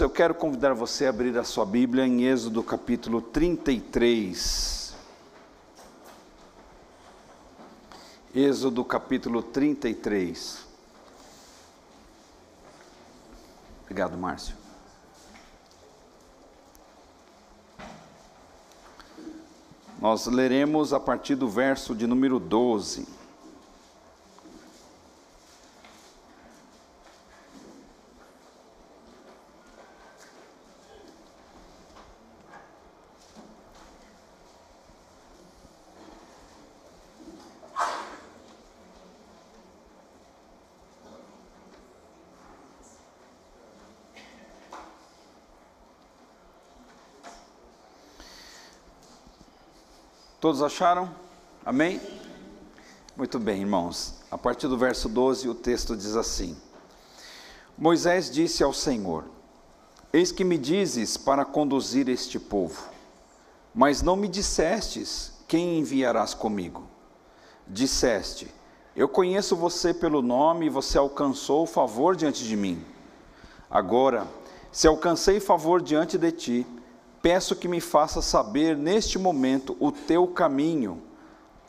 Eu quero convidar você a abrir a sua Bíblia em Êxodo capítulo 33. Êxodo capítulo 33. Obrigado, Márcio. Nós leremos a partir do verso de número 12. Todos acharam? Amém? Muito bem, irmãos. A partir do verso 12, o texto diz assim: Moisés disse ao Senhor: Eis que me dizes para conduzir este povo, mas não me dissestes quem enviarás comigo. Disseste: Eu conheço você pelo nome e você alcançou o favor diante de mim. Agora, se alcancei favor diante de ti, peço que me faça saber neste momento o teu caminho,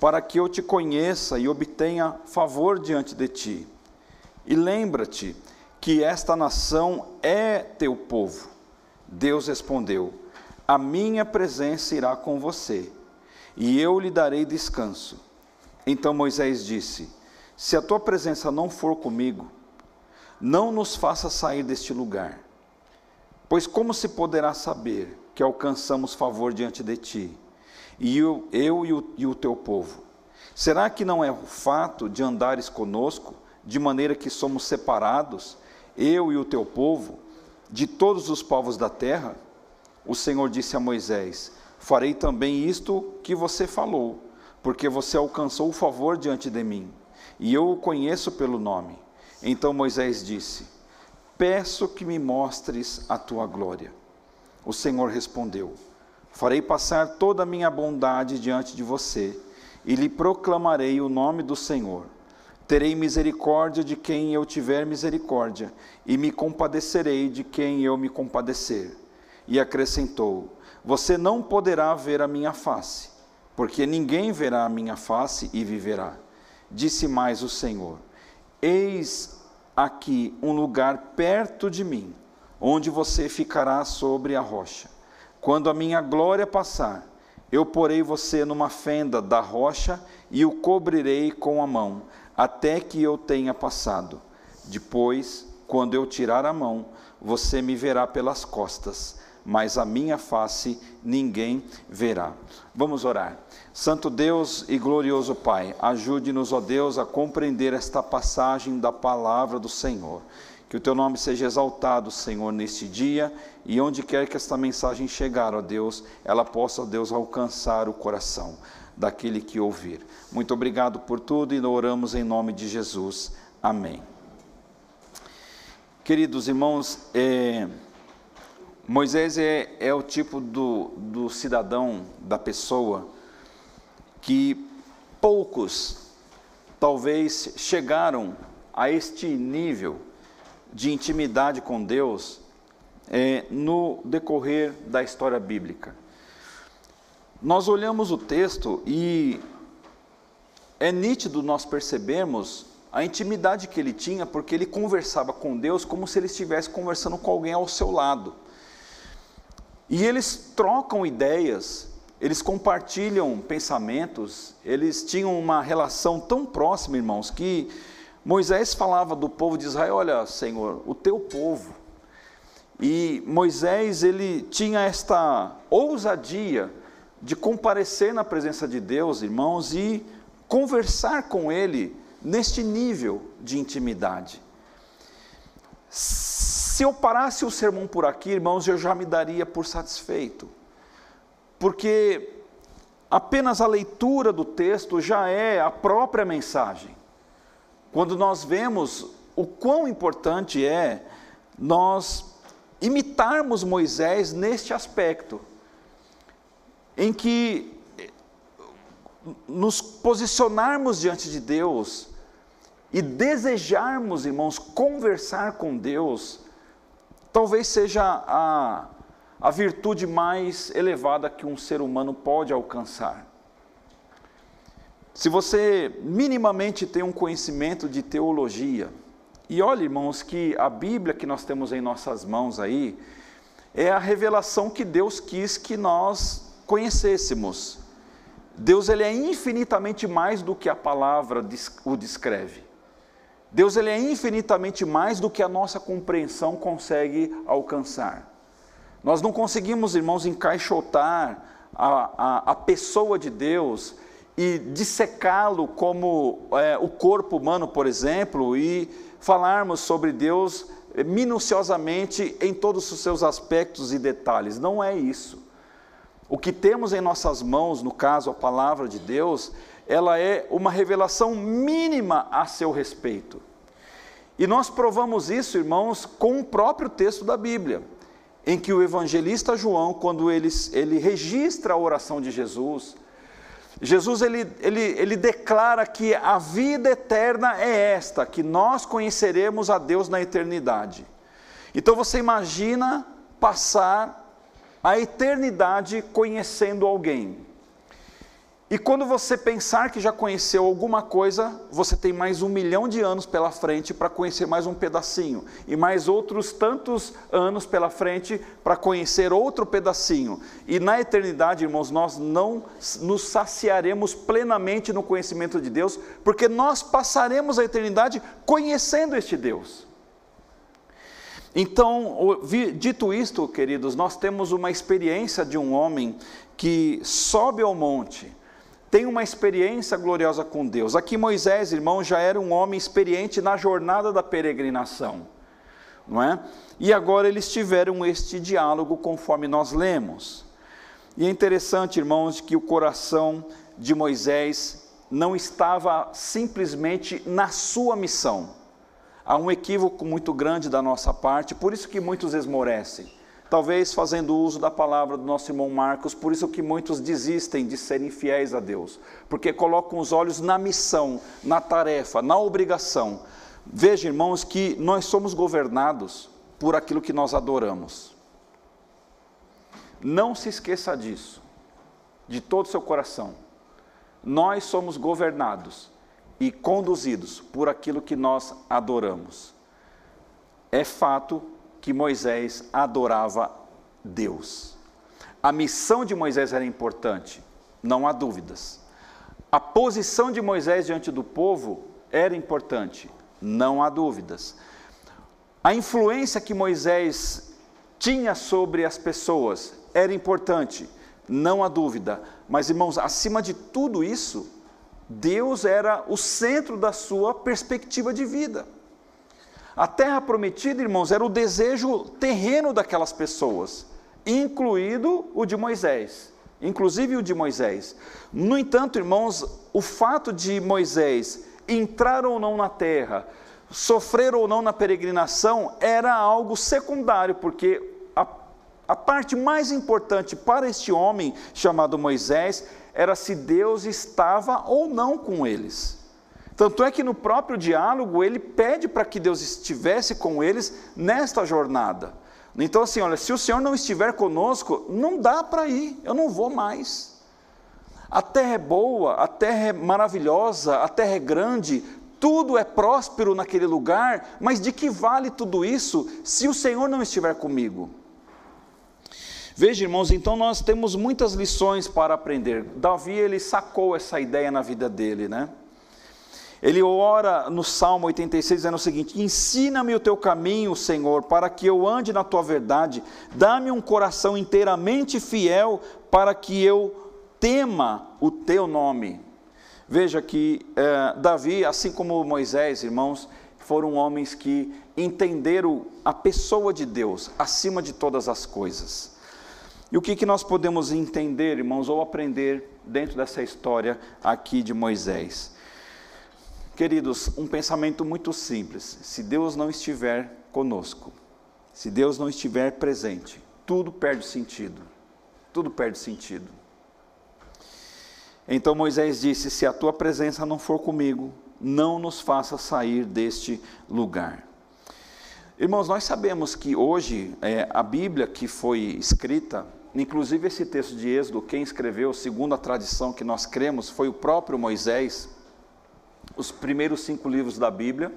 para que eu te conheça e obtenha favor diante de ti. E lembra-te que esta nação é teu povo. Deus respondeu: A minha presença irá com você, e eu lhe darei descanso. Então Moisés disse: Se a tua presença não for comigo, não nos faça sair deste lugar. Pois como se poderá saber que alcançamos favor diante de ti, e eu, eu e, o, e o teu povo? Será que não é o fato de andares conosco, de maneira que somos separados, eu e o teu povo, de todos os povos da terra? O Senhor disse a Moisés: Farei também isto que você falou, porque você alcançou o favor diante de mim, e eu o conheço pelo nome. Então Moisés disse: Peço que me mostres a tua glória. O Senhor respondeu: Farei passar toda a minha bondade diante de você e lhe proclamarei o nome do Senhor. Terei misericórdia de quem eu tiver misericórdia, e me compadecerei de quem eu me compadecer. E acrescentou: Você não poderá ver a minha face, porque ninguém verá a minha face e viverá. Disse mais o Senhor: Eis aqui um lugar perto de mim onde você ficará sobre a rocha. Quando a minha glória passar, eu porei você numa fenda da rocha e o cobrirei com a mão, até que eu tenha passado. Depois, quando eu tirar a mão, você me verá pelas costas, mas a minha face ninguém verá. Vamos orar. Santo Deus e glorioso Pai, ajude-nos, ó Deus, a compreender esta passagem da palavra do Senhor. Que o teu nome seja exaltado, Senhor, neste dia e onde quer que esta mensagem chegar, ó Deus, ela possa, ó Deus, alcançar o coração daquele que ouvir. Muito obrigado por tudo e oramos em nome de Jesus. Amém. Queridos irmãos, é, Moisés é, é o tipo do, do cidadão, da pessoa, que poucos talvez chegaram a este nível de intimidade com Deus é, no decorrer da história bíblica. Nós olhamos o texto e é nítido nós percebemos a intimidade que ele tinha, porque ele conversava com Deus como se ele estivesse conversando com alguém ao seu lado. E eles trocam ideias, eles compartilham pensamentos, eles tinham uma relação tão próxima, irmãos, que Moisés falava do povo de Israel: Olha, Senhor, o teu povo. E Moisés, ele tinha esta ousadia de comparecer na presença de Deus, irmãos, e conversar com ele neste nível de intimidade. Se eu parasse o sermão por aqui, irmãos, eu já me daria por satisfeito, porque apenas a leitura do texto já é a própria mensagem. Quando nós vemos o quão importante é nós imitarmos Moisés neste aspecto, em que nos posicionarmos diante de Deus e desejarmos, irmãos, conversar com Deus, talvez seja a, a virtude mais elevada que um ser humano pode alcançar. Se você minimamente tem um conhecimento de teologia, e olha, irmãos, que a Bíblia que nós temos em nossas mãos aí é a revelação que Deus quis que nós conhecêssemos. Deus ele é infinitamente mais do que a palavra o descreve. Deus ele é infinitamente mais do que a nossa compreensão consegue alcançar. Nós não conseguimos, irmãos, encaixotar a, a, a pessoa de Deus e dissecá-lo como é, o corpo humano, por exemplo, e falarmos sobre Deus minuciosamente em todos os seus aspectos e detalhes. Não é isso. O que temos em nossas mãos, no caso a palavra de Deus, ela é uma revelação mínima a seu respeito. E nós provamos isso, irmãos, com o próprio texto da Bíblia, em que o evangelista João, quando ele, ele registra a oração de Jesus, Jesus ele, ele, ele declara que a vida eterna é esta, que nós conheceremos a Deus na eternidade. Então você imagina passar a eternidade conhecendo alguém. E quando você pensar que já conheceu alguma coisa, você tem mais um milhão de anos pela frente para conhecer mais um pedacinho, e mais outros tantos anos pela frente para conhecer outro pedacinho. E na eternidade, irmãos, nós não nos saciaremos plenamente no conhecimento de Deus, porque nós passaremos a eternidade conhecendo este Deus. Então, dito isto, queridos, nós temos uma experiência de um homem que sobe ao monte tem uma experiência gloriosa com Deus. Aqui Moisés, irmão, já era um homem experiente na jornada da peregrinação, não é? E agora eles tiveram este diálogo conforme nós lemos. E é interessante, irmãos, que o coração de Moisés não estava simplesmente na sua missão. Há um equívoco muito grande da nossa parte, por isso que muitos esmorecem talvez fazendo uso da palavra do nosso irmão Marcos, por isso que muitos desistem de serem fiéis a Deus, porque colocam os olhos na missão, na tarefa, na obrigação. Veja, irmãos, que nós somos governados por aquilo que nós adoramos. Não se esqueça disso, de todo o seu coração. Nós somos governados e conduzidos por aquilo que nós adoramos. É fato que Moisés adorava Deus. A missão de Moisés era importante, não há dúvidas. A posição de Moisés diante do povo era importante, não há dúvidas. A influência que Moisés tinha sobre as pessoas era importante, não há dúvida. Mas, irmãos, acima de tudo isso, Deus era o centro da sua perspectiva de vida. A terra prometida, irmãos, era o desejo terreno daquelas pessoas, incluído o de Moisés, inclusive o de Moisés. No entanto, irmãos, o fato de Moisés entrar ou não na terra, sofrer ou não na peregrinação, era algo secundário, porque a, a parte mais importante para este homem chamado Moisés era se Deus estava ou não com eles. Tanto é que no próprio diálogo ele pede para que Deus estivesse com eles nesta jornada. Então, assim, olha, se o Senhor não estiver conosco, não dá para ir, eu não vou mais. A terra é boa, a terra é maravilhosa, a terra é grande, tudo é próspero naquele lugar, mas de que vale tudo isso se o Senhor não estiver comigo? Veja, irmãos, então nós temos muitas lições para aprender. Davi, ele sacou essa ideia na vida dele, né? Ele ora no Salmo 86, dizendo o seguinte: Ensina-me o teu caminho, Senhor, para que eu ande na tua verdade. Dá-me um coração inteiramente fiel, para que eu tema o teu nome. Veja que eh, Davi, assim como Moisés, irmãos, foram homens que entenderam a pessoa de Deus acima de todas as coisas. E o que, que nós podemos entender, irmãos, ou aprender dentro dessa história aqui de Moisés? Queridos, um pensamento muito simples: se Deus não estiver conosco, se Deus não estiver presente, tudo perde sentido. Tudo perde sentido. Então Moisés disse: Se a tua presença não for comigo, não nos faça sair deste lugar. Irmãos, nós sabemos que hoje é, a Bíblia que foi escrita, inclusive esse texto de Êxodo, quem escreveu, segundo a tradição que nós cremos, foi o próprio Moisés. Os primeiros cinco livros da Bíblia,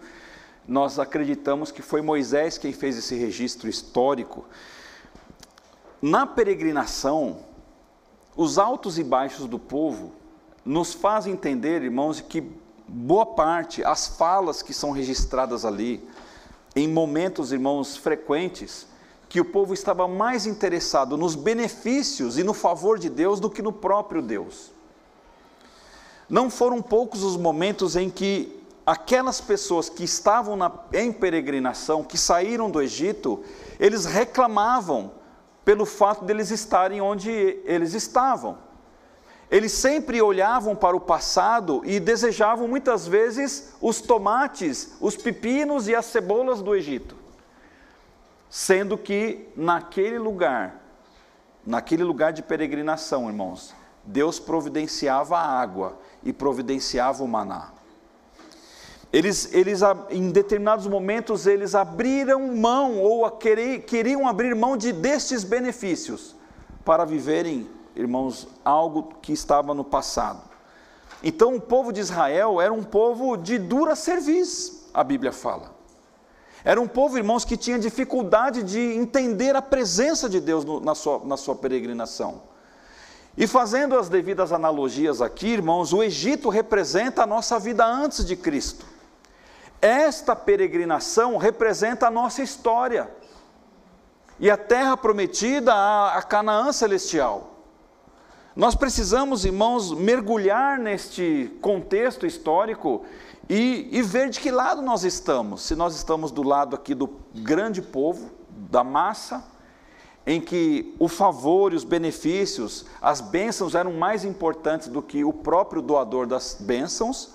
nós acreditamos que foi Moisés quem fez esse registro histórico. Na peregrinação, os altos e baixos do povo nos fazem entender, irmãos, que boa parte, as falas que são registradas ali, em momentos, irmãos, frequentes, que o povo estava mais interessado nos benefícios e no favor de Deus do que no próprio Deus. Não foram poucos os momentos em que aquelas pessoas que estavam na, em peregrinação, que saíram do Egito, eles reclamavam pelo fato deles estarem onde eles estavam. Eles sempre olhavam para o passado e desejavam muitas vezes os tomates, os pepinos e as cebolas do Egito. Sendo que naquele lugar, naquele lugar de peregrinação, irmãos, Deus providenciava a água e providenciava o maná. Eles, eles, em determinados momentos, eles abriram mão ou queriam abrir mão de destes benefícios para viverem irmãos, algo que estava no passado. Então, o povo de Israel era um povo de dura serviço, a Bíblia fala. Era um povo, irmãos, que tinha dificuldade de entender a presença de Deus no, na, sua, na sua peregrinação. E fazendo as devidas analogias aqui, irmãos, o Egito representa a nossa vida antes de Cristo. Esta peregrinação representa a nossa história. E a terra prometida, a, Canaã celestial. Nós precisamos, irmãos, mergulhar neste contexto histórico e, e, ver de que lado nós estamos. Se nós estamos do lado aqui do grande povo, da massa, em que o favor e os benefícios, as bênçãos eram mais importantes do que o próprio doador das bênçãos,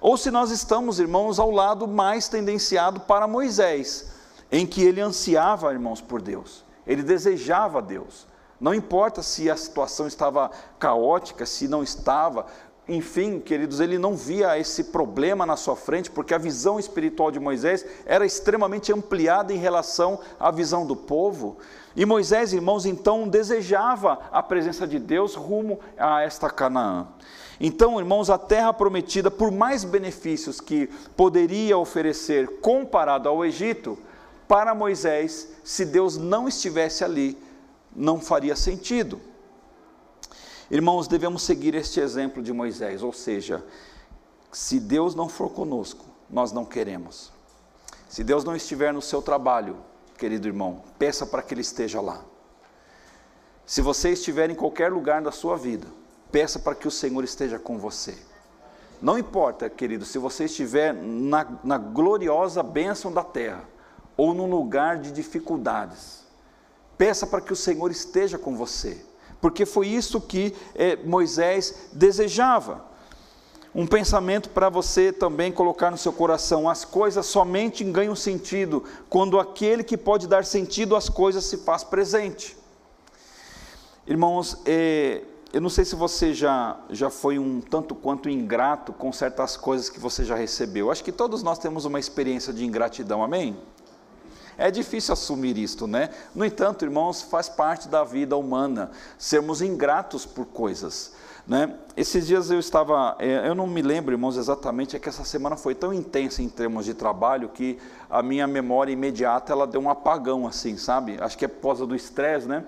ou se nós estamos, irmãos, ao lado mais tendenciado para Moisés, em que ele ansiava, irmãos, por Deus, ele desejava Deus. Não importa se a situação estava caótica, se não estava, enfim, queridos, ele não via esse problema na sua frente, porque a visão espiritual de Moisés era extremamente ampliada em relação à visão do povo. E Moisés, irmãos, então desejava a presença de Deus rumo a esta Canaã. Então, irmãos, a terra prometida, por mais benefícios que poderia oferecer comparado ao Egito, para Moisés, se Deus não estivesse ali, não faria sentido. Irmãos, devemos seguir este exemplo de Moisés, ou seja, se Deus não for conosco, nós não queremos. Se Deus não estiver no seu trabalho, querido irmão, peça para que Ele esteja lá. Se você estiver em qualquer lugar da sua vida, peça para que o Senhor esteja com você. Não importa, querido, se você estiver na, na gloriosa bênção da terra ou num lugar de dificuldades, Peça para que o Senhor esteja com você, porque foi isso que é, Moisés desejava. Um pensamento para você também colocar no seu coração: as coisas somente ganham sentido quando aquele que pode dar sentido às coisas se faz presente. Irmãos, é, eu não sei se você já, já foi um tanto quanto ingrato com certas coisas que você já recebeu. Acho que todos nós temos uma experiência de ingratidão, amém? É difícil assumir isto, né? No entanto, irmãos, faz parte da vida humana sermos ingratos por coisas. Né? Esses dias eu estava, é, eu não me lembro, irmãos, exatamente, é que essa semana foi tão intensa em termos de trabalho que a minha memória imediata ela deu um apagão, assim, sabe? Acho que é por causa do estresse, né?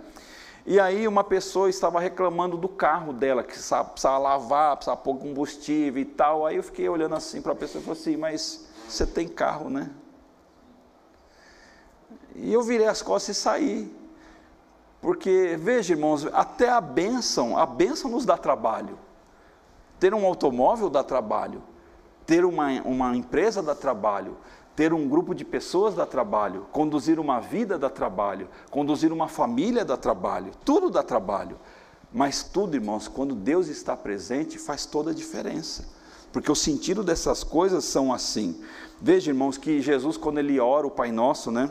E aí uma pessoa estava reclamando do carro dela, que precisava, precisava lavar, precisava pôr combustível e tal. Aí eu fiquei olhando assim para a pessoa e falei assim, mas você tem carro, né? E eu virei as costas e saí. Porque, veja, irmãos, até a bênção, a bênção nos dá trabalho. Ter um automóvel dá trabalho. Ter uma, uma empresa dá trabalho. Ter um grupo de pessoas dá trabalho. Conduzir uma vida dá trabalho. Conduzir uma família dá trabalho. Tudo dá trabalho. Mas tudo, irmãos, quando Deus está presente, faz toda a diferença. Porque o sentido dessas coisas são assim. Veja, irmãos, que Jesus, quando ele ora o Pai Nosso, né?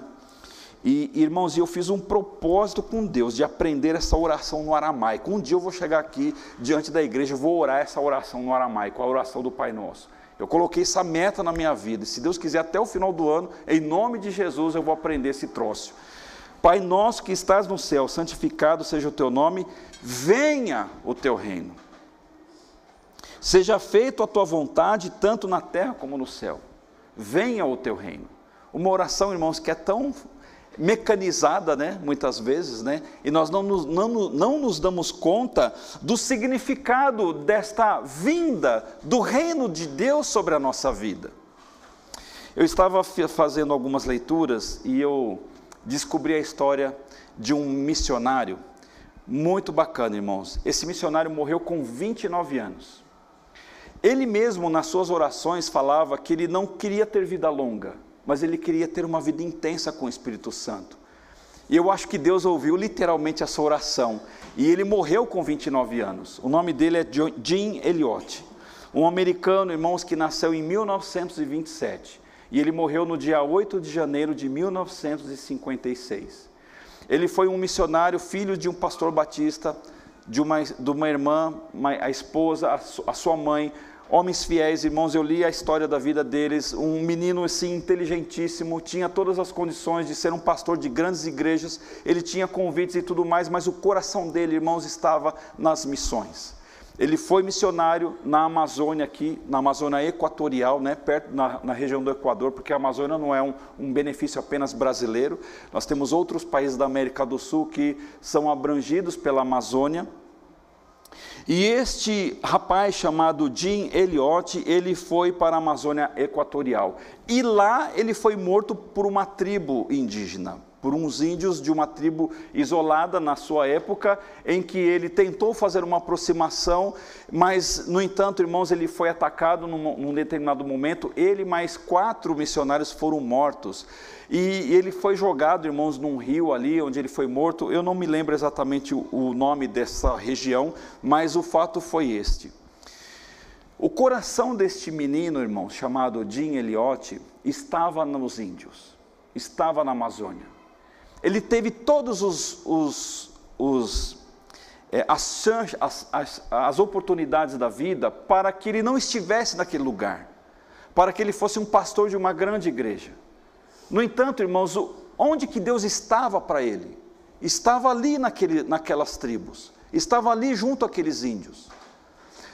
E, irmãos, eu fiz um propósito com Deus de aprender essa oração no aramaico. Um dia eu vou chegar aqui diante da igreja, vou orar essa oração no aramaico, a oração do Pai Nosso. Eu coloquei essa meta na minha vida. E se Deus quiser, até o final do ano, em nome de Jesus, eu vou aprender esse troço. Pai nosso que estás no céu, santificado seja o teu nome, venha o teu reino. Seja feito a tua vontade, tanto na terra como no céu. Venha o teu reino. Uma oração, irmãos, que é tão mecanizada, né, muitas vezes, né, e nós não nos, não, não nos damos conta do significado desta vinda do reino de Deus sobre a nossa vida. Eu estava fazendo algumas leituras e eu descobri a história de um missionário muito bacana, irmãos. Esse missionário morreu com 29 anos. Ele mesmo, nas suas orações, falava que ele não queria ter vida longa, mas ele queria ter uma vida intensa com o Espírito Santo. E eu acho que Deus ouviu literalmente essa oração. E ele morreu com 29 anos. O nome dele é Jim Elliot, um americano, irmãos, que nasceu em 1927. E ele morreu no dia 8 de janeiro de 1956. Ele foi um missionário, filho de um pastor batista, de uma, de uma irmã, a esposa, a sua mãe, homens fiéis, irmãos, eu li a história da vida deles, um menino assim inteligentíssimo, tinha todas as condições de ser um pastor de grandes igrejas, ele tinha convites e tudo mais, mas o coração dele, irmãos, estava nas missões. Ele foi missionário na Amazônia aqui, na Amazônia Equatorial, né, perto na, na região do Equador, porque a Amazônia não é um, um, benefício apenas brasileiro. Nós temos outros países da América do Sul que são abrangidos pela Amazônia. E este rapaz chamado Jim Elliot, ele foi para a Amazônia Equatorial. E lá ele foi morto por uma tribo indígena, por uns índios de uma tribo isolada na sua época, em que ele tentou fazer uma aproximação, mas, no entanto, irmãos, ele foi atacado num, num determinado momento, ele mais quatro missionários foram mortos. E ele foi jogado, irmãos, num rio ali onde ele foi morto. Eu não me lembro exatamente o, nome dessa região, mas o fato foi este. O coração deste menino, irmãos, chamado Jim Elliot, estava nos índios, estava na Amazônia. Ele teve todos os, os, os é, as, as, as oportunidades da vida para que ele não estivesse naquele lugar, para que ele fosse um pastor de uma grande igreja. No entanto, irmãos, onde que Deus estava para ele? Estava ali naquele, naquelas tribos, estava ali junto àqueles índios.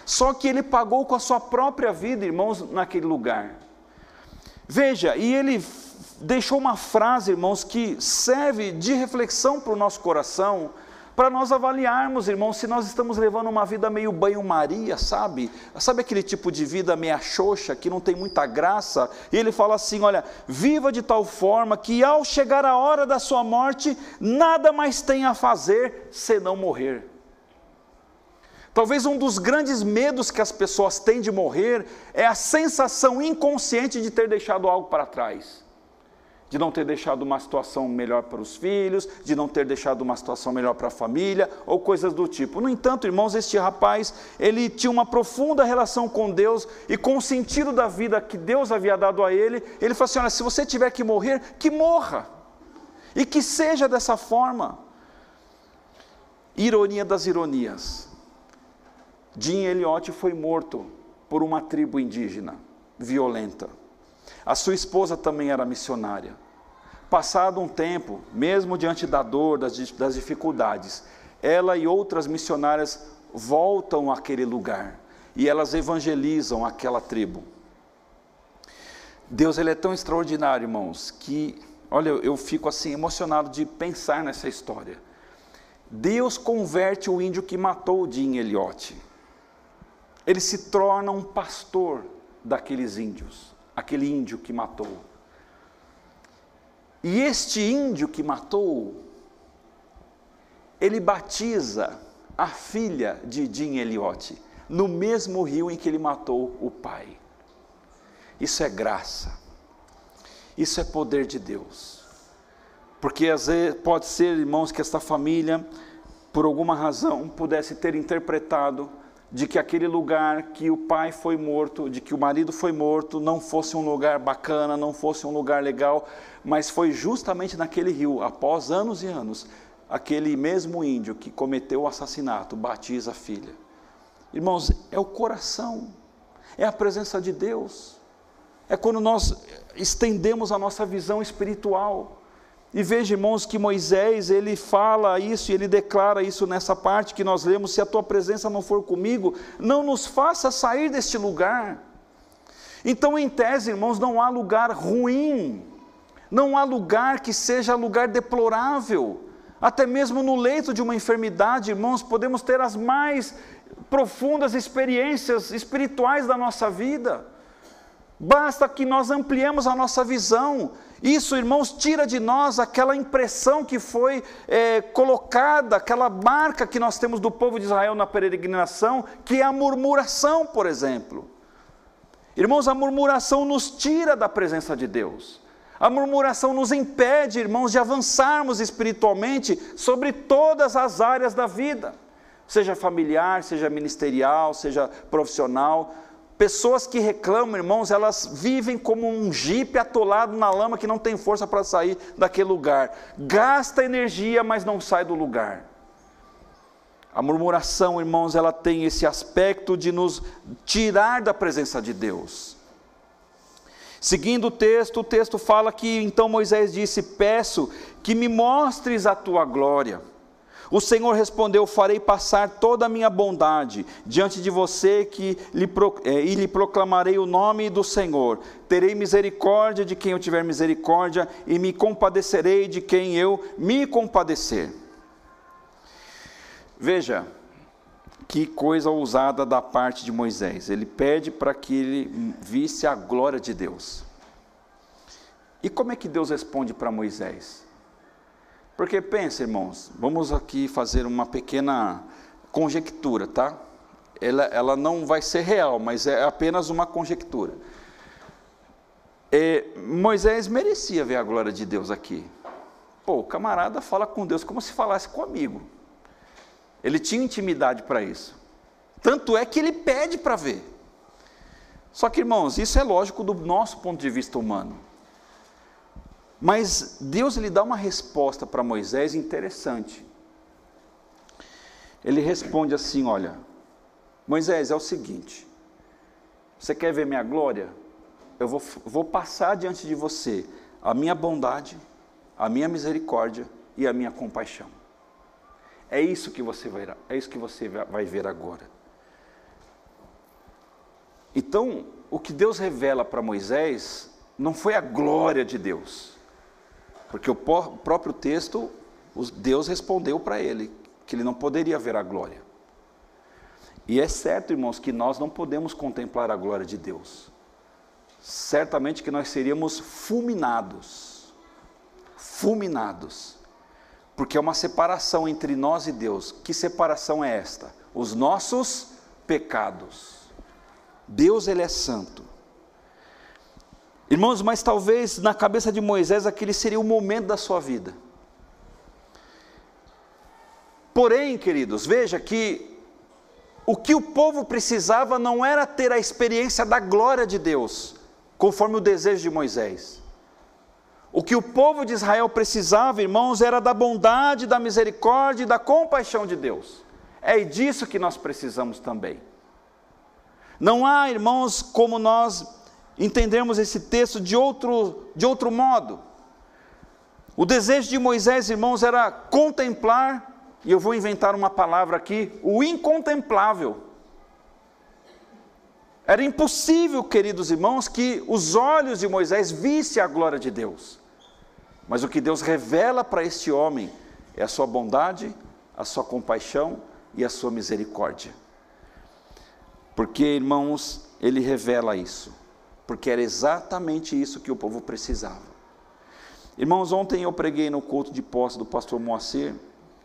Só que ele pagou com a sua própria vida, irmãos, naquele lugar. Veja, e ele deixou uma frase, irmãos, que serve de reflexão para o nosso coração, para nós avaliarmos, irmãos, se nós estamos levando uma vida meio banho-maria, sabe? Sabe aquele tipo de vida meia xoxa, que não tem muita graça? E ele fala assim: olha, viva de tal forma que ao chegar a hora da sua morte, nada mais tenha a fazer senão morrer. Talvez um dos grandes medos que as pessoas têm de morrer é a sensação inconsciente de ter deixado algo para trás de não ter deixado uma situação melhor para os filhos, de não ter deixado uma situação melhor para a família, ou coisas do tipo. No entanto, irmãos, este rapaz, ele tinha uma profunda relação com Deus e com o sentido da vida que Deus havia dado a ele. Ele falou assim: olha, se você tiver que morrer, que morra, e que seja dessa forma. Ironia das ironias. Jim Elliot foi morto por uma tribo indígena violenta. A sua esposa também era missionária. Passado um tempo, mesmo diante da dor, das, das dificuldades, ela e outras missionárias voltam àquele lugar e elas evangelizam aquela tribo. Deus ele é tão extraordinário, irmãos, que olha, eu fico assim emocionado de pensar nessa história. Deus converte o índio que matou o Jim Elliot. Ele se torna um pastor daqueles índios aquele índio que matou. E este índio que matou, ele batiza a filha de Jim Elliot no mesmo rio em que ele matou o pai. Isso é graça. Isso é poder de Deus. Porque às vezes pode ser, irmãos, que esta família, por alguma razão, pudesse ter interpretado de que aquele lugar que o pai foi morto, de que o marido foi morto, não fosse um lugar bacana, não fosse um lugar legal, mas foi justamente naquele rio, após anos e anos, aquele mesmo índio que cometeu o assassinato batiza a filha. Irmãos, é o coração. é a presença de Deus, é quando nós estendemos a nossa visão espiritual. E veja, irmãos, que Moisés, ele fala isso e ele declara isso nessa parte que nós lemos: se a tua presença não for comigo, não nos faça sair deste lugar. Então, em tese, irmãos, não há lugar ruim, não há lugar que seja lugar deplorável. Até mesmo no leito de uma enfermidade, irmãos, podemos ter as mais profundas experiências espirituais da nossa vida. Basta que nós ampliemos a nossa visão. Isso, irmãos, tira de nós aquela impressão que foi é, colocada, aquela marca que nós temos do povo de Israel na peregrinação, que é a murmuração, por exemplo. Irmãos, a murmuração nos tira da presença de Deus. A murmuração nos impede, irmãos, de avançarmos espiritualmente sobre todas as áreas da vida, seja familiar, seja ministerial, seja profissional. Pessoas que reclamam, irmãos, elas vivem como um jipe atolado na lama que não tem força para sair daquele lugar. Gasta energia, mas não sai do lugar. A murmuração, irmãos, ela tem esse aspecto de nos tirar da presença de Deus. Seguindo o texto, o texto fala que então Moisés disse: Peço que me mostres a tua glória. O Senhor respondeu: Farei passar toda a minha bondade diante de você que lhe, é, e lhe proclamarei o nome do Senhor. Terei misericórdia de quem eu tiver misericórdia e me compadecerei de quem eu me compadecer. Veja, que coisa ousada da parte de Moisés. Ele pede para que ele visse a glória de Deus. E como é que Deus responde para Moisés? Porque pensa, irmãos, vamos aqui fazer uma pequena conjectura, tá? Ela, ela não vai ser real, mas é apenas uma conjectura. É, Moisés merecia ver a glória de Deus aqui. Pô, o camarada fala com Deus como se falasse com amigo. Ele tinha intimidade para isso. Tanto é que ele pede para ver. Só que, irmãos, isso é lógico do nosso ponto de vista humano. Mas Deus lhe dá uma resposta para Moisés interessante. Ele responde assim: Olha, Moisés, é o seguinte, você quer ver minha glória? Eu vou, vou passar diante de você a minha bondade, a minha misericórdia e a minha compaixão. É isso que você vai, é isso que você vai ver agora. Então, o que Deus revela para Moisés não foi a glória de Deus, porque o próprio texto, Deus respondeu para ele que ele não poderia ver a glória. E é certo, irmãos, que nós não podemos contemplar a glória de Deus. Certamente que nós seríamos fulminados. Fulminados. Porque é uma separação entre nós e Deus. Que separação é esta? Os nossos pecados. Deus ele é santo. Irmãos, mas talvez na cabeça de Moisés aquele seria o momento da sua vida. Porém, queridos, veja que o que o povo precisava não era ter a experiência da glória de Deus, conforme o desejo de Moisés. O que o povo de Israel precisava, irmãos, era da bondade, da misericórdia e da compaixão de Deus. É disso que nós precisamos também. Não há, irmãos, como nós entendermos esse texto de outro, de outro modo. O desejo de Moisés, irmãos, era contemplar, e eu vou inventar uma palavra aqui, o incontemplável. Era impossível, queridos irmãos, que os olhos de Moisés vissem a glória de Deus. Mas o que Deus revela para este homem é a sua bondade, a sua compaixão e a sua misericórdia. Porque, irmãos, ele revela isso porque era exatamente isso que o povo precisava. Irmãos, ontem eu preguei no culto de posse do pastor Moacir,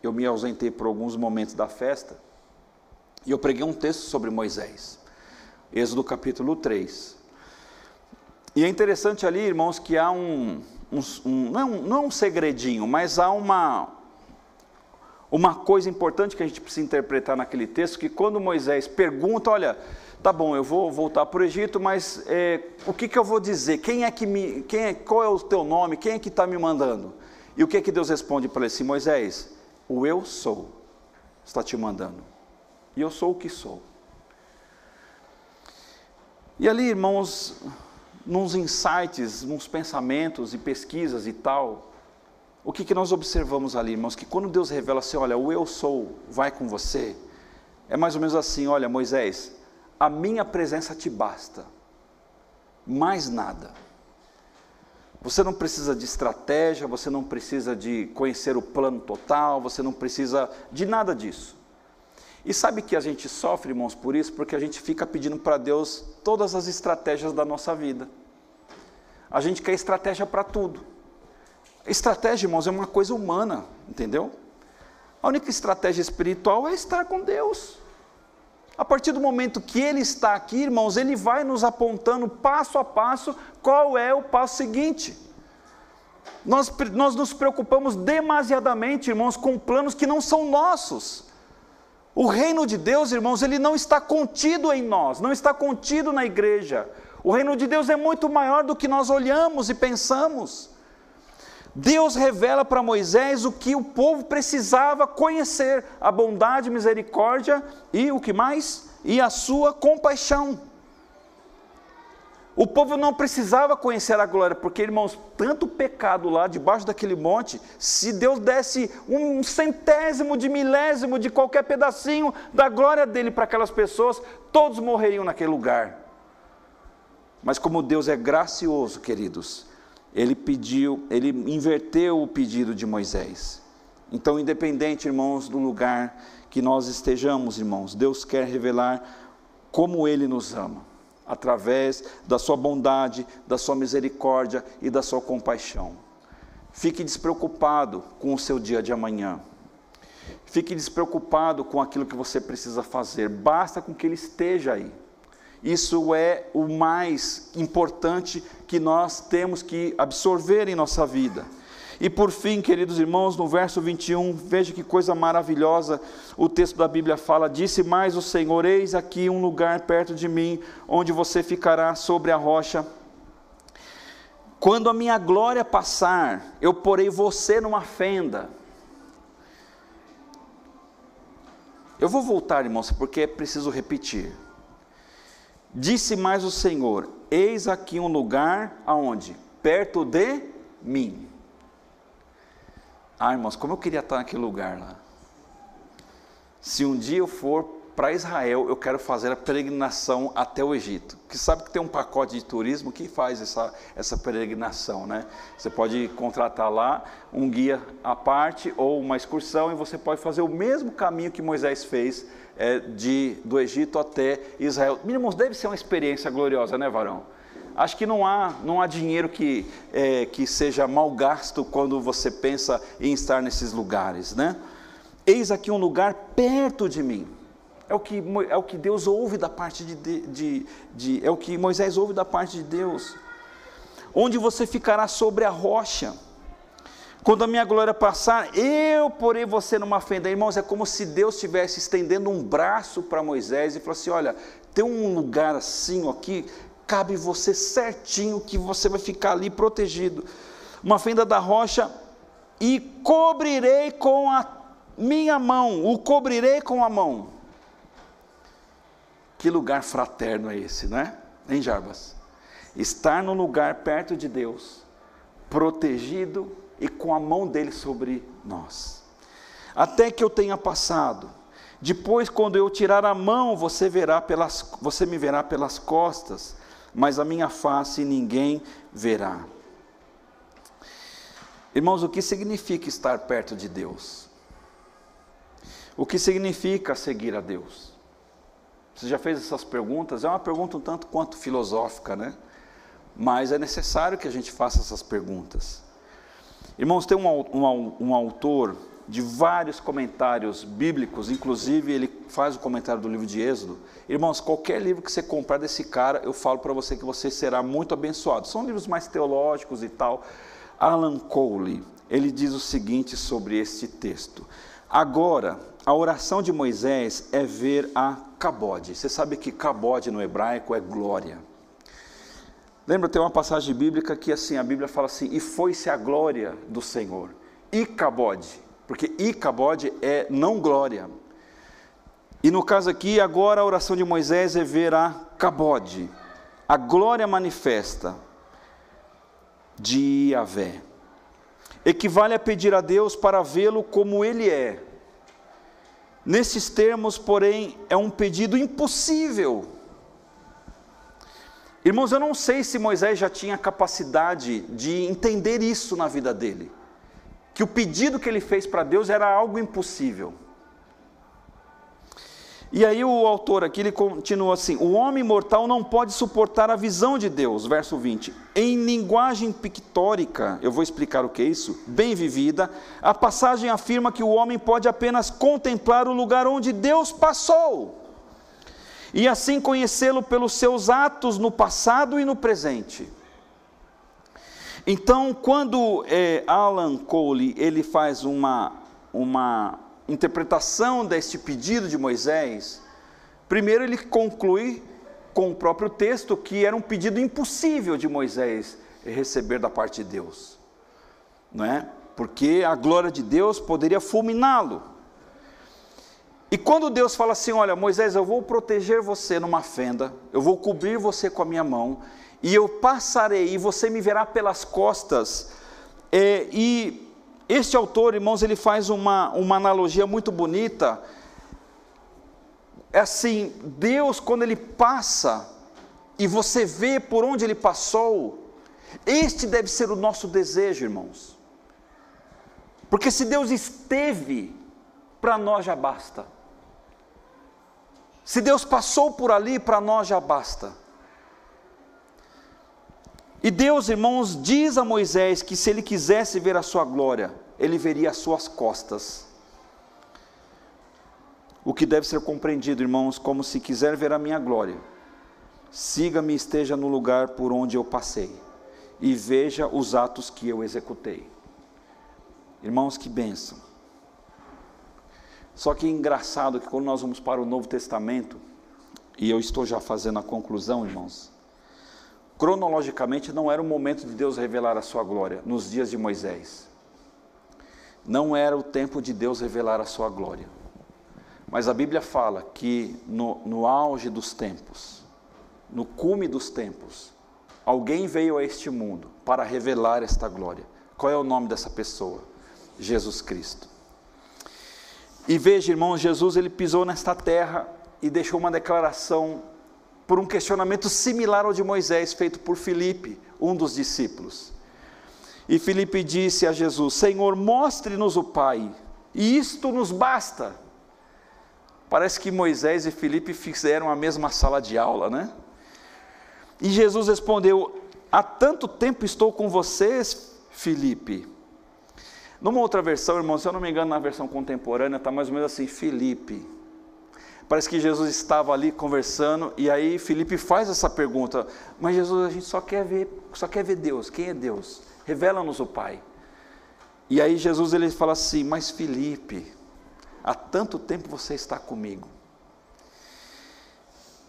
eu me ausentei por alguns momentos da festa, e eu preguei um texto sobre Moisés, Êxodo capítulo 3. E é interessante ali, irmãos, que há um, um, um, não, é não é um segredinho, mas há uma, uma coisa importante que a gente precisa interpretar naquele texto, que quando Moisés pergunta, olha, tá bom, eu vou voltar para o Egito, mas é, o que, que eu vou dizer? Quem é que me, quem é, qual é o teu nome? Quem é que está me mandando? E o que é que Deus responde para ele assim, Moisés? O eu sou está te mandando. E eu sou o que sou. E ali, irmãos, nos insights, nos pensamentos e pesquisas e tal, o que, que nós observamos ali, irmãos? Que quando Deus revela assim, olha, o eu sou vai com você, é mais ou menos assim: olha, Moisés, a minha presença te basta, mais nada. Você não precisa de estratégia, você não precisa de conhecer o plano total, você não precisa de nada disso. E sabe que a gente sofre, irmãos, por isso? Porque a gente fica pedindo para Deus todas as estratégias da nossa vida. A gente quer estratégia para tudo. Estratégia, irmãos, é uma coisa humana, entendeu? A única estratégia espiritual é estar com Deus. A partir do momento que Ele está aqui, irmãos, Ele vai nos apontando passo a passo qual é o passo seguinte. Nós, nós nos preocupamos demasiadamente, irmãos, com planos que não são nossos. O reino de Deus, irmãos, ele não está contido em nós, não está contido na igreja. O reino de Deus é muito maior do que nós olhamos e pensamos. Deus revela para Moisés o que o povo precisava conhecer: a bondade, misericórdia e o que mais? E a sua compaixão. O povo não precisava conhecer a glória, porque, irmãos, tanto pecado lá debaixo daquele monte, se Deus desse um centésimo de milésimo de qualquer pedacinho da glória dele para aquelas pessoas, todos morreriam naquele lugar. Mas como Deus é gracioso, queridos, ele pediu, ele inverteu o pedido de Moisés. Então, independente, irmãos, do lugar que nós estejamos, irmãos, Deus quer revelar como ele nos ama através da sua bondade, da sua misericórdia e da sua compaixão. Fique despreocupado com o seu dia de amanhã. Fique despreocupado com aquilo que você precisa fazer, basta com que ele esteja aí. Isso é o mais importante que nós temos que absorver em nossa vida. E por fim, queridos irmãos, no verso 21, veja que coisa maravilhosa o texto da Bíblia fala: Disse mais o Senhor: Eis aqui um lugar perto de mim, onde você ficará sobre a rocha. Quando a minha glória passar, eu porei você numa fenda. Eu vou voltar, irmãos, porque é preciso repetir. Disse mais o Senhor: Eis aqui um lugar aonde? Perto de mim. Ah, irmãos, como eu queria estar naquele lugar lá. Se um dia eu for para Israel, eu quero fazer a peregrinação até o Egito. Que sabe que tem um pacote de turismo que faz essa, essa peregrinação, né? Você pode contratar lá um guia à parte ou uma excursão e você pode fazer o mesmo caminho que Moisés fez é, de, do Egito até Israel. Irmãos, deve ser uma experiência gloriosa, né, varão? Acho que não há, não há dinheiro que, é, que seja mal gasto quando você pensa em estar nesses lugares, né? Eis aqui um lugar perto de mim. É o que, é o que Deus ouve da parte de, de, de, é o que Moisés ouve da parte de Deus. Onde você ficará sobre a rocha. Quando a minha glória passar, eu porei você numa fenda. Irmãos, é como se Deus estivesse estendendo um braço para Moisés e falou assim: olha, tem um lugar assim aqui cabe você certinho que você vai ficar ali protegido. Uma fenda da rocha e cobrirei com a minha mão, o cobrirei com a mão. Que lugar fraterno é esse, né? Em Jarbas. Estar no lugar perto de Deus, protegido e com a mão dele sobre nós. Até que eu tenha passado. Depois, quando eu tirar a mão, você verá pelas, você me verá pelas costas mas a minha face ninguém verá. Irmãos, o que significa estar perto de Deus? O que significa seguir a Deus? Você já fez essas perguntas? É uma pergunta um tanto quanto filosófica, né? Mas é necessário que a gente faça essas perguntas. Irmãos, tem um, um, um autor de vários comentários bíblicos, inclusive ele faz o comentário do livro de Êxodo. Irmãos, qualquer livro que você comprar desse cara, eu falo para você que você será muito abençoado. São livros mais teológicos e tal. Alan Cowley, ele diz o seguinte sobre este texto: Agora, a oração de Moisés é ver a cabode. Você sabe que cabode no hebraico é glória. Lembra, tem uma passagem bíblica que assim, a Bíblia fala assim: "E foi-se a glória do Senhor". E cabode porque Icabode é não glória. E no caso aqui, agora a oração de Moisés é ver a Cabode. a glória manifesta de Yahvé. Equivale a pedir a Deus para vê-lo como ele é. Nesses termos, porém, é um pedido impossível. Irmãos, eu não sei se Moisés já tinha capacidade de entender isso na vida dele, que o pedido que ele fez para Deus era algo impossível. E aí o autor aqui ele continua assim: o homem mortal não pode suportar a visão de Deus, verso 20. Em linguagem pictórica, eu vou explicar o que é isso, bem vivida, a passagem afirma que o homem pode apenas contemplar o lugar onde Deus passou. E assim conhecê-lo pelos seus atos no passado e no presente. Então, quando é, Alan Cole ele faz uma, uma interpretação deste pedido de Moisés, primeiro ele conclui com o próprio texto que era um pedido impossível de Moisés receber da parte de Deus, não é? Porque a glória de Deus poderia fulminá-lo. E quando Deus fala assim: Olha, Moisés, eu vou proteger você numa fenda, eu vou cobrir você com a minha mão, e eu passarei, e você me verá pelas costas, é, e este autor, irmãos, ele faz uma, uma analogia muito bonita. É assim: Deus, quando ele passa, e você vê por onde ele passou, este deve ser o nosso desejo, irmãos. Porque se Deus esteve, para nós já basta. Se Deus passou por ali, para nós já basta. E Deus, irmãos, diz a Moisés que se ele quisesse ver a sua glória, ele veria as suas costas. O que deve ser compreendido, irmãos, como se quiser ver a minha glória, siga-me e esteja no lugar por onde eu passei, e veja os atos que eu executei. Irmãos, que bênção. Só que é engraçado que quando nós vamos para o Novo Testamento, e eu estou já fazendo a conclusão, irmãos, cronologicamente não era o momento de Deus revelar a sua glória nos dias de Moisés. Não era o tempo de Deus revelar a sua glória. Mas a Bíblia fala que no, no auge dos tempos, no cume dos tempos, alguém veio a este mundo para revelar esta glória. Qual é o nome dessa pessoa? Jesus Cristo. E veja, irmãos, Jesus ele pisou nesta terra e deixou uma declaração por um questionamento similar ao de Moisés, feito por Filipe, um dos discípulos. E Filipe disse a Jesus: Senhor, mostre-nos o Pai, e isto nos basta. Parece que Moisés e Filipe fizeram a mesma sala de aula, né? E Jesus respondeu: Há tanto tempo estou com vocês, Filipe. Numa outra versão, irmão, se eu não me engano, na versão contemporânea, está mais ou menos assim: Filipe, Parece que Jesus estava ali conversando e aí Felipe faz essa pergunta: "Mas Jesus, a gente só quer ver, só quer ver Deus. Quem é Deus? Revela-nos o Pai." E aí Jesus ele fala assim: "Mas Felipe, há tanto tempo você está comigo.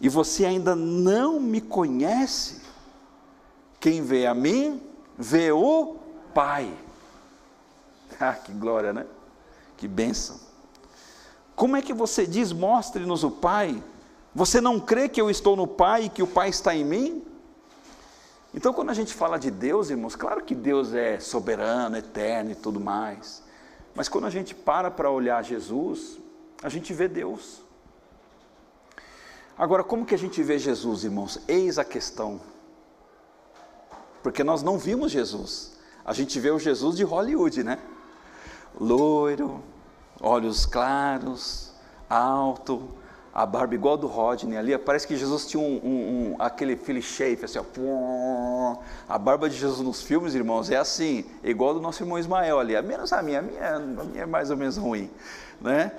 E você ainda não me conhece? Quem vê a mim, vê o Pai." Ah, que glória, né? Que bênção. Como é que você diz, mostre-nos o Pai? Você não crê que eu estou no Pai e que o Pai está em mim? Então, quando a gente fala de Deus, irmãos, claro que Deus é soberano, eterno e tudo mais. Mas quando a gente para para olhar Jesus, a gente vê Deus. Agora, como que a gente vê Jesus, irmãos? Eis a questão. Porque nós não vimos Jesus. A gente vê o Jesus de Hollywood, né? Loiro, olhos claros, alto, a barba igual do Rodney ali, parece que Jesus tinha um, um, um aquele Philly shave, assim, ó, a barba de Jesus nos filmes, irmãos, é assim, igual do nosso irmão Ismael ali, a menos a minha, a minha, a minha é mais ou menos ruim, né?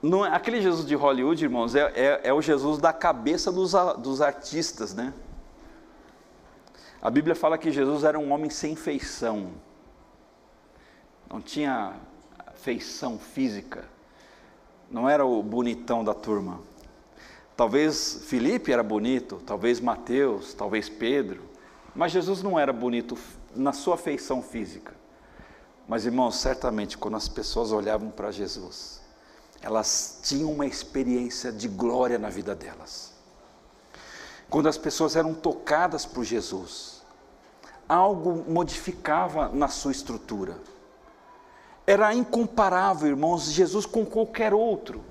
Não, é, aquele Jesus de Hollywood, irmãos, é, é, é o Jesus da cabeça dos, dos artistas, né? A Bíblia fala que Jesus era um homem sem feição, não tinha feição física, não era o bonitão da turma. Talvez Felipe era bonito, talvez Mateus, talvez Pedro, mas Jesus não era bonito na sua feição física. Mas irmãos, certamente quando as pessoas olhavam para Jesus, elas tinham uma experiência de glória na vida delas. quando as pessoas eram tocadas por Jesus, algo modificava na sua estrutura. Era incomparável, irmãos, Jesus com qualquer outro.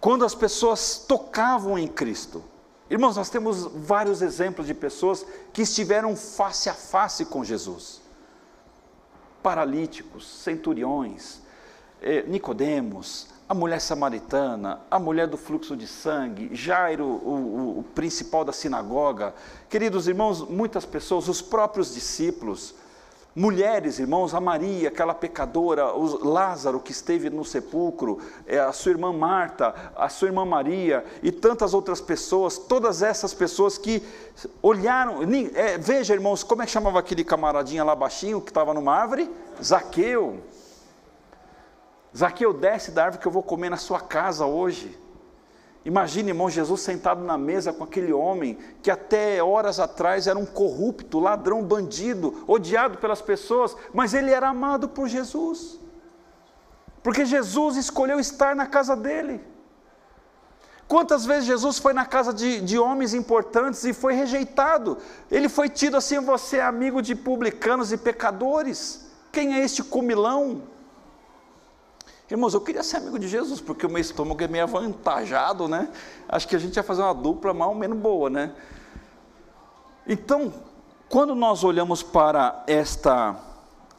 Quando as pessoas tocavam em Cristo, irmãos, nós temos vários exemplos de pessoas que estiveram face a face com Jesus. Paralíticos, centuriões, eh, Nicodemos, a mulher samaritana, a mulher do fluxo de sangue, Jairo, o, o, o, principal da sinagoga, queridos irmãos, muitas pessoas, os próprios discípulos, mulheres, irmãos, a Maria, aquela pecadora, o Lázaro que esteve no sepulcro, é, a sua irmã Marta, a sua irmã Maria e tantas outras pessoas, todas essas pessoas que olharam, é, veja irmãos, como é que chamava aquele camaradinha lá baixinho que estava numa árvore? Zaqueu. Zaqueu, desce da árvore que eu vou comer na sua casa hoje. Imagine, irmão, Jesus sentado na mesa com aquele homem que até horas atrás era um corrupto, ladrão, bandido, odiado pelas pessoas, mas ele era amado por Jesus, porque Jesus escolheu estar na casa dele. Quantas vezes Jesus foi na casa de, de homens importantes e foi rejeitado? Ele foi tido assim: você é amigo de publicanos e pecadores. Quem é este comilão? Irmãos, eu queria ser amigo de Jesus, porque o meu estômago é meio avantajado, né? Acho que a gente ia fazer uma dupla mais ou menos boa, né? Então, quando nós olhamos para esta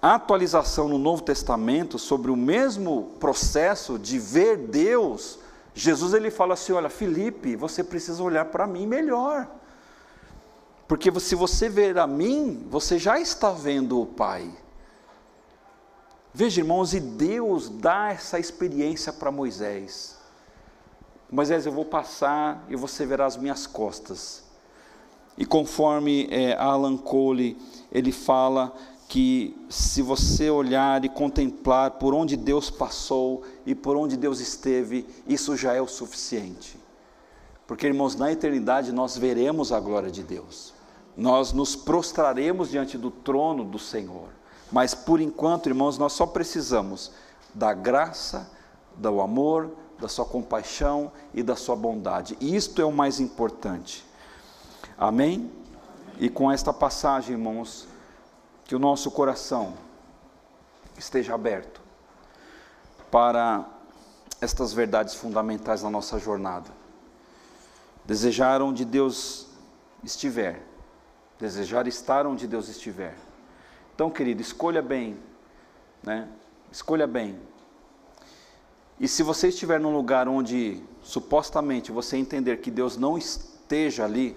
atualização no Novo Testamento sobre o mesmo processo de ver Deus, Jesus ele fala assim: olha, Felipe, você precisa olhar para mim melhor. Porque se você ver a mim, você já está vendo o Pai. Veja, irmãos, e Deus dá essa experiência para Moisés. Moisés, eu vou passar e você verá as minhas costas. E conforme é, Alan Cole, ele fala que se você olhar e contemplar por onde Deus passou e por onde Deus esteve, isso já é o suficiente. Porque, irmãos, na eternidade nós veremos a glória de Deus. Nós nos prostraremos diante do trono do Senhor. Mas por enquanto, irmãos, nós só precisamos da graça, do amor, da sua compaixão e da sua bondade. E isto é o mais importante. Amém? E com esta passagem, irmãos, que o nosso coração esteja aberto para estas verdades fundamentais na nossa jornada. Desejar onde Deus estiver, desejar estar onde Deus estiver então, querido, escolha bem, né? Escolha bem. E se você estiver num lugar onde supostamente você entender que Deus não esteja ali,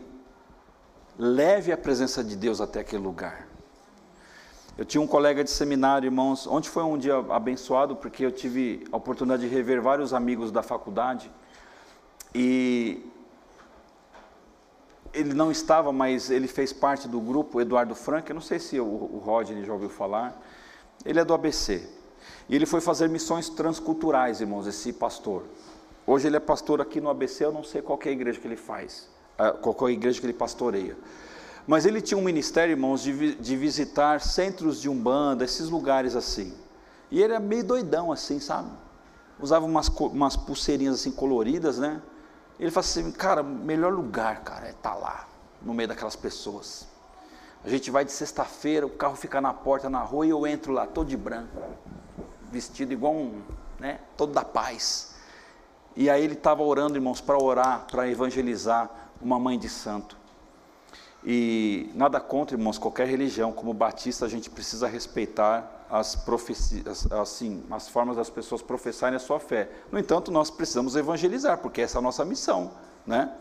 leve a presença de Deus até aquele lugar. Eu tinha um colega de seminário, irmãos, ontem foi um dia abençoado porque eu tive a oportunidade de rever vários amigos da faculdade e ele não estava, mas ele fez parte do grupo Eduardo Frank, eu não sei se o, o Rodney já ouviu falar, ele é do ABC. E ele foi fazer missões transculturais, irmãos, esse pastor. Hoje ele é pastor aqui no ABC, eu não sei qual é a igreja que ele faz, ah, qual é a igreja que ele pastoreia. Mas ele tinha um ministério, irmãos, de, de visitar centros de umbanda, esses lugares assim. E ele era meio doidão assim, sabe? Usava umas, umas pulseirinhas assim coloridas, né? Ele fala assim, cara, melhor lugar, cara, é estar tá lá, no meio daquelas pessoas. A gente vai de sexta-feira, o carro fica na porta, na rua, e eu entro lá, todo de branco, vestido igual um, né, todo da paz. E aí ele estava orando, irmãos, para orar, para evangelizar uma mãe de santo. E nada contra, irmãos, qualquer religião, como batista, a gente precisa respeitar as profecias, assim, as formas das pessoas professarem a sua fé. No entanto, nós precisamos evangelizar, porque essa é a nossa missão, né?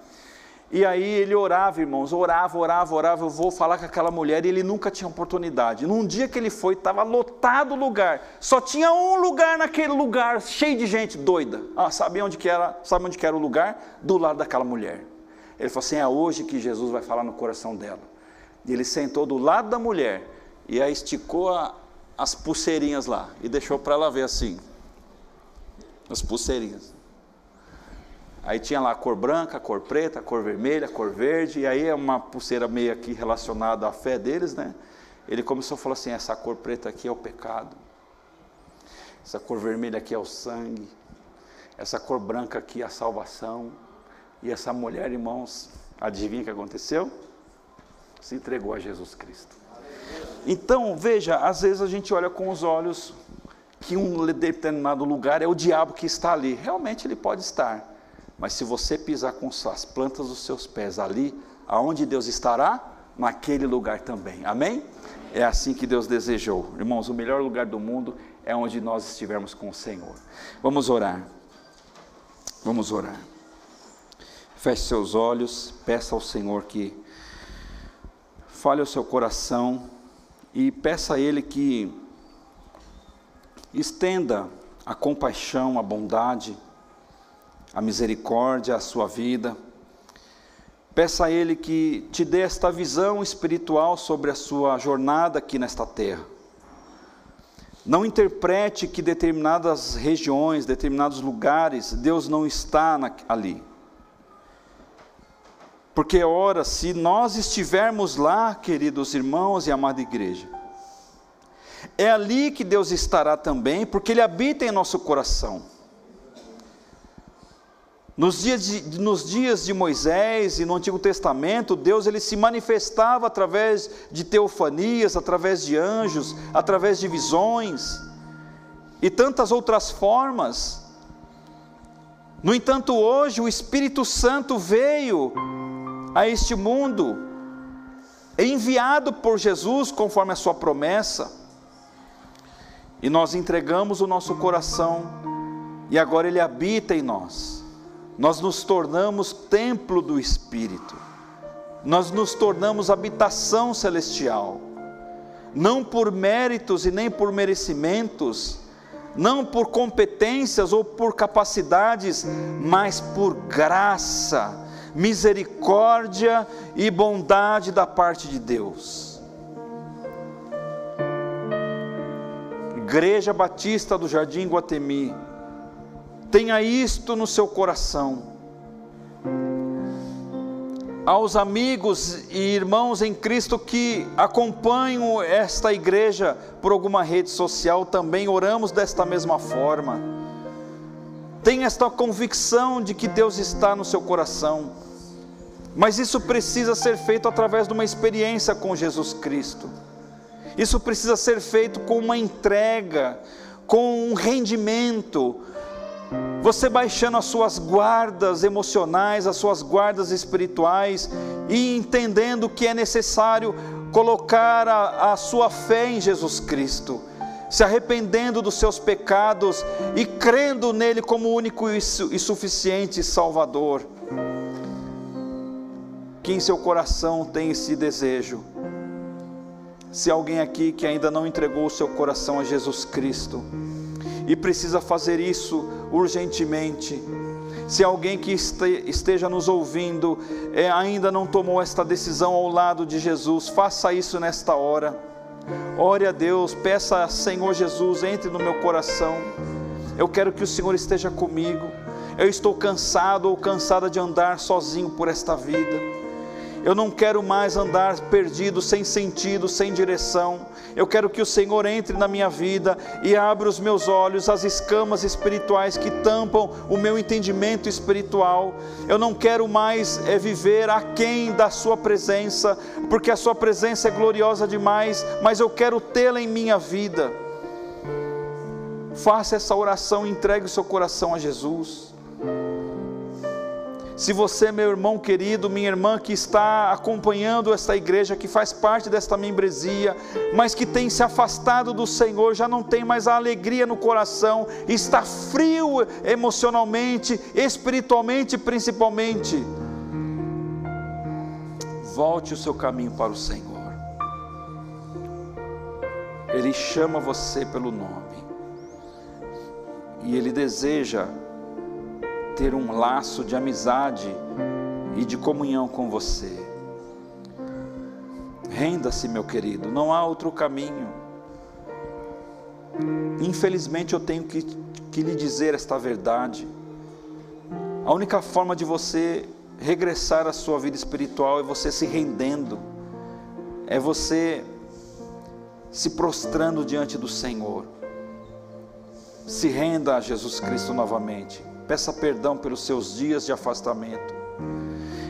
E aí ele orava, irmãos, orava, orava, orava. Eu vou falar com aquela mulher e ele nunca tinha oportunidade. Num dia que ele foi, estava lotado o lugar. Só tinha um lugar naquele lugar, cheio de gente doida. Ah, sabe onde que era? Sabe onde que era o lugar? Do lado daquela mulher. Ele falou assim: é hoje que Jesus vai falar no coração dela. E ele sentou do lado da mulher e aí esticou a, as pulseirinhas lá e deixou para ela ver assim. As pulseirinhas. Aí tinha lá a cor branca, a cor preta, a cor vermelha, a cor verde, e aí é uma pulseira meio aqui relacionada à fé deles, né? Ele começou a falar assim: essa cor preta aqui é o pecado, essa cor vermelha aqui é o sangue, essa cor branca aqui é a salvação, e essa mulher, irmãos, Adivinha o que aconteceu? Se entregou a Jesus Cristo. Então, veja, às vezes a gente olha com os olhos que um determinado lugar é o diabo que está ali. Realmente ele pode estar. Mas se você pisar com as plantas dos seus pés ali, aonde Deus estará? Naquele lugar também. Amém? É assim que Deus desejou. Irmãos, o melhor lugar do mundo é onde nós estivermos com o Senhor. Vamos orar. Vamos orar. Feche seus olhos, peça ao Senhor que fale o seu coração e peça a Ele que estenda a compaixão, a bondade, a misericórdia à sua vida. Peça a Ele que te dê esta visão espiritual sobre a sua jornada aqui nesta terra. Não interprete que determinadas regiões, determinados lugares, Deus não está ali. Porque, ora, se nós estivermos lá, queridos irmãos e amada igreja, é ali que Deus estará também, porque Ele habita em nosso coração. Nos dias, de, nos dias de Moisés e no Antigo Testamento, Deus ele se manifestava através de teofanias, através de anjos, através de visões e tantas outras formas. No entanto, hoje o Espírito Santo veio a este mundo, enviado por Jesus conforme a sua promessa, e nós entregamos o nosso coração, e agora ele habita em nós. Nós nos tornamos templo do Espírito, nós nos tornamos habitação celestial, não por méritos e nem por merecimentos, não por competências ou por capacidades, mas por graça, misericórdia e bondade da parte de Deus. Igreja Batista do Jardim Guatemi, Tenha isto no seu coração. Aos amigos e irmãos em Cristo que acompanham esta igreja por alguma rede social, também oramos desta mesma forma. Tenha esta convicção de que Deus está no seu coração. Mas isso precisa ser feito através de uma experiência com Jesus Cristo. Isso precisa ser feito com uma entrega, com um rendimento, você baixando as suas guardas emocionais, as suas guardas espirituais e entendendo que é necessário colocar a, a sua fé em Jesus Cristo, se arrependendo dos seus pecados e crendo nele como único e suficiente Salvador. Que em seu coração tem esse desejo. Se alguém aqui que ainda não entregou o seu coração a Jesus Cristo, e precisa fazer isso urgentemente. Se alguém que esteja nos ouvindo é, ainda não tomou esta decisão ao lado de Jesus, faça isso nesta hora. Ore a Deus, peça, Senhor Jesus, entre no meu coração. Eu quero que o Senhor esteja comigo. Eu estou cansado ou cansada de andar sozinho por esta vida. Eu não quero mais andar perdido, sem sentido, sem direção. Eu quero que o Senhor entre na minha vida e abra os meus olhos, as escamas espirituais que tampam o meu entendimento espiritual. Eu não quero mais é, viver aquém da Sua presença, porque a Sua presença é gloriosa demais, mas eu quero tê-la em minha vida. Faça essa oração, entregue o seu coração a Jesus. Se você, meu irmão querido, minha irmã que está acompanhando esta igreja, que faz parte desta membresia, mas que tem se afastado do Senhor, já não tem mais a alegria no coração, está frio emocionalmente, espiritualmente principalmente, volte o seu caminho para o Senhor. Ele chama você pelo nome. E Ele deseja ter um laço de amizade e de comunhão com você. Renda-se, meu querido, não há outro caminho. Infelizmente eu tenho que, que lhe dizer esta verdade. A única forma de você regressar à sua vida espiritual é você se rendendo, é você se prostrando diante do Senhor. Se renda a Jesus Cristo novamente. Peça perdão pelos seus dias de afastamento.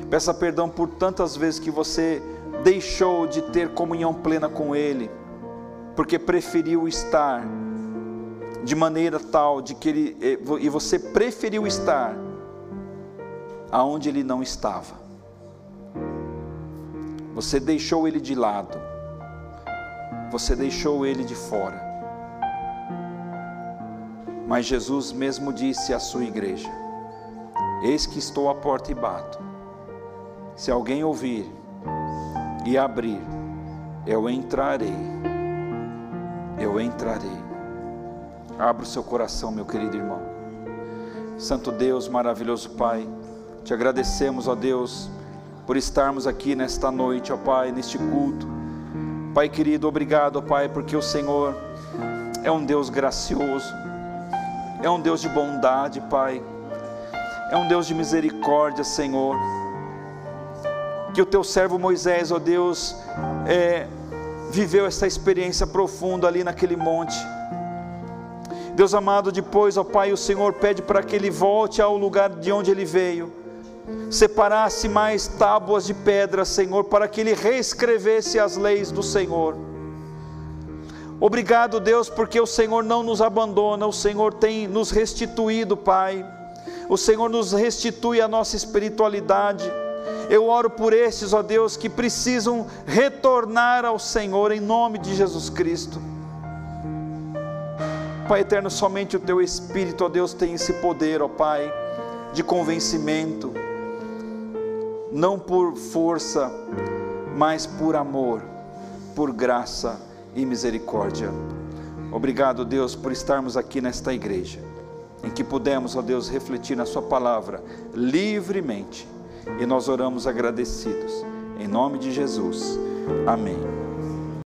Peça perdão por tantas vezes que você deixou de ter comunhão plena com Ele, porque preferiu estar de maneira tal de que ele e você preferiu estar aonde ele não estava. Você deixou ele de lado. Você deixou ele de fora. Mas Jesus mesmo disse à sua igreja: Eis que estou à porta e bato. Se alguém ouvir e abrir, eu entrarei. Eu entrarei. Abra o seu coração, meu querido irmão. Santo Deus, maravilhoso Pai, te agradecemos, ó Deus, por estarmos aqui nesta noite, ó Pai, neste culto. Pai querido, obrigado, ó Pai, porque o Senhor é um Deus gracioso, é um Deus de bondade, Pai, é um Deus de misericórdia, Senhor. Que o teu servo Moisés, ó Deus, é, viveu essa experiência profunda ali naquele monte Deus amado, depois, ó Pai, o Senhor pede para que ele volte ao lugar de onde ele veio, separasse mais tábuas de pedra, Senhor, para que ele reescrevesse as leis do Senhor. Obrigado, Deus, porque o Senhor não nos abandona, o Senhor tem nos restituído, Pai. O Senhor nos restitui a nossa espiritualidade. Eu oro por esses, ó Deus, que precisam retornar ao Senhor em nome de Jesus Cristo. Pai eterno, somente o Teu Espírito, ó Deus, tem esse poder, ó Pai, de convencimento, não por força, mas por amor, por graça e misericórdia. Obrigado, Deus, por estarmos aqui nesta igreja, em que pudemos, ó Deus, refletir na Sua palavra livremente, e nós oramos agradecidos, em nome de Jesus. Amém.